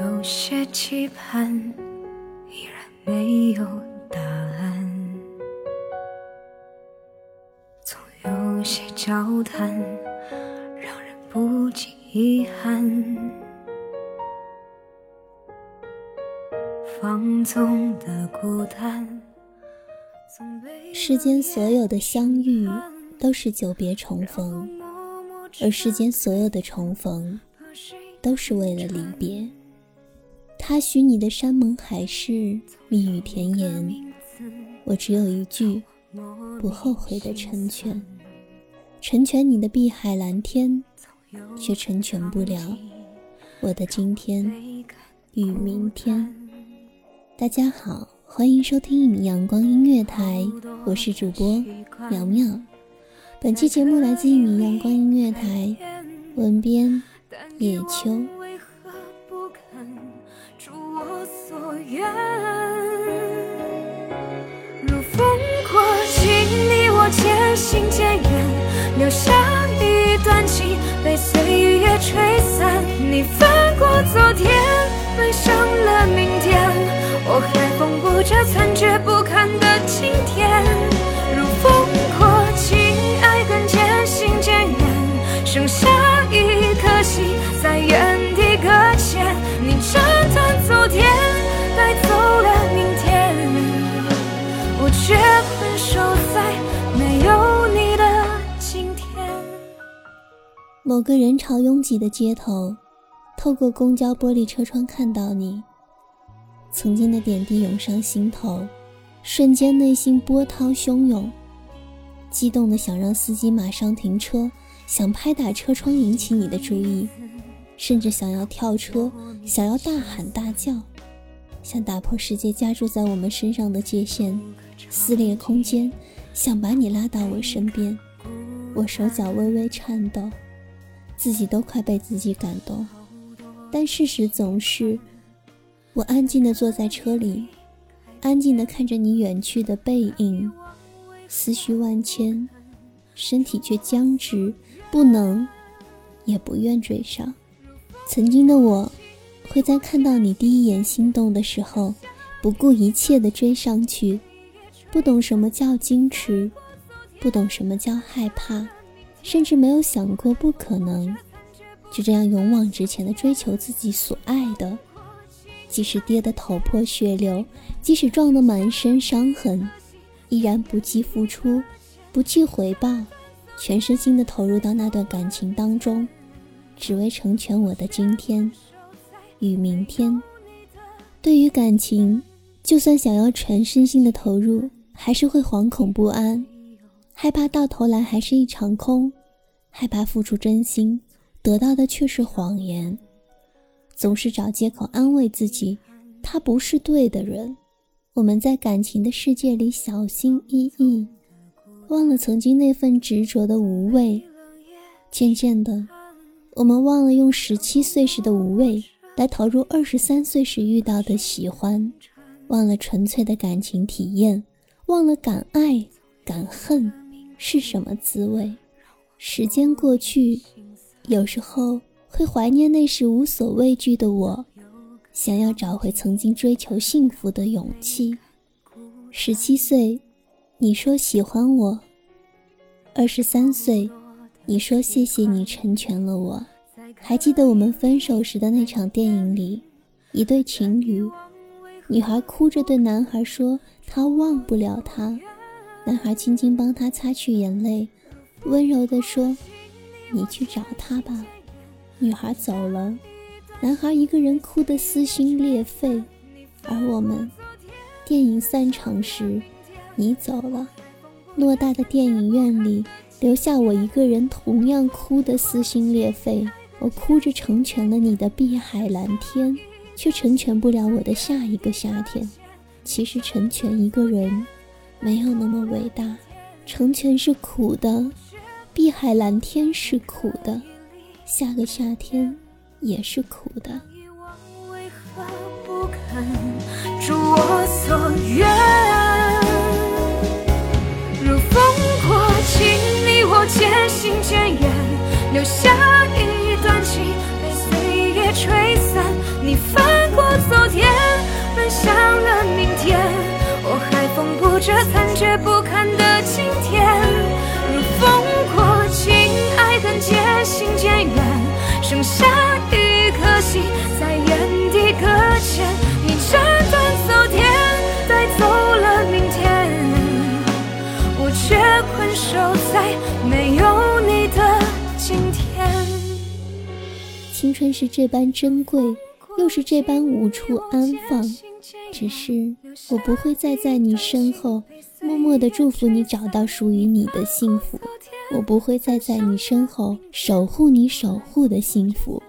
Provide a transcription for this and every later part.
有些期盼依然没有答案，总有些交谈让人不禁遗憾。放纵的孤单，世间所有的相遇都是久别重逢，而世间所有的重逢都是为了离别。他许你的山盟海誓、蜜语甜言，我只有一句不后悔的成全。成全你的碧海蓝天，却成全不了我的今天与明天。大家好，欢迎收听一米阳光音乐台，我是主播苗苗。本期节目来自一米阳光音乐台，文编叶秋。渐远，留下一段情被岁月吹散。你翻过昨天，奔向了明天，我还缝补着残缺不堪的今天。如风过境，爱更渐行渐远，剩下一颗心在原地搁浅。你斩断昨天。带走某个人潮拥挤的街头，透过公交玻璃车窗看到你，曾经的点滴涌上心头，瞬间内心波涛汹涌，激动的想让司机马上停车，想拍打车窗引起你的注意，甚至想要跳车，想要大喊大叫。想打破世界加注在我们身上的界限，撕裂空间，想把你拉到我身边。我手脚微微颤抖，自己都快被自己感动。但事实总是，我安静的坐在车里，安静的看着你远去的背影，思绪万千，身体却僵直，不能，也不愿追上。曾经的我。会在看到你第一眼心动的时候，不顾一切的追上去，不懂什么叫矜持，不懂什么叫害怕，甚至没有想过不可能，就这样勇往直前地追求自己所爱的，即使跌得头破血流，即使撞得满身伤痕，依然不计付出，不计回报，全身心地投入到那段感情当中，只为成全我的今天。与明天，对于感情，就算想要全身心的投入，还是会惶恐不安，害怕到头来还是一场空，害怕付出真心，得到的却是谎言，总是找借口安慰自己，他不是对的人。我们在感情的世界里小心翼翼，忘了曾经那份执着的无畏。渐渐的，我们忘了用十七岁时的无畏。来投入二十三岁时遇到的喜欢，忘了纯粹的感情体验，忘了敢爱敢恨是什么滋味。时间过去，有时候会怀念那时无所畏惧的我，想要找回曾经追求幸福的勇气。十七岁，你说喜欢我；二十三岁，你说谢谢你成全了我。还记得我们分手时的那场电影里，一对情侣，女孩哭着对男孩说：“她忘不了他。”男孩轻轻帮她擦去眼泪，温柔地说：“你去找他吧。”女孩走了，男孩一个人哭得撕心裂肺，而我们，电影散场时，你走了，偌大的电影院里留下我一个人，同样哭得撕心裂肺。我哭着成全了你的碧海蓝天，却成全不了我的下一个夏天。其实成全一个人，没有那么伟大。成全是苦的，碧海蓝天是苦的，下个夏天也是苦的。为何不肯如我所愿？如风过境，你我渐行渐远，留下青春是这般珍贵，又是这般无处安放。只是我不会再在你身后默默地祝福你找到属于你的幸福，我不会再在你身后守护你守护的幸福，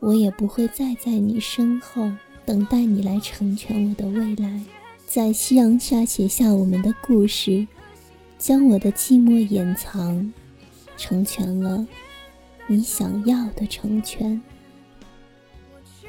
我也不会再在你身后等待你来成全我的未来。在夕阳下写下我们的故事，将我的寂寞掩藏，成全了你想要的成全。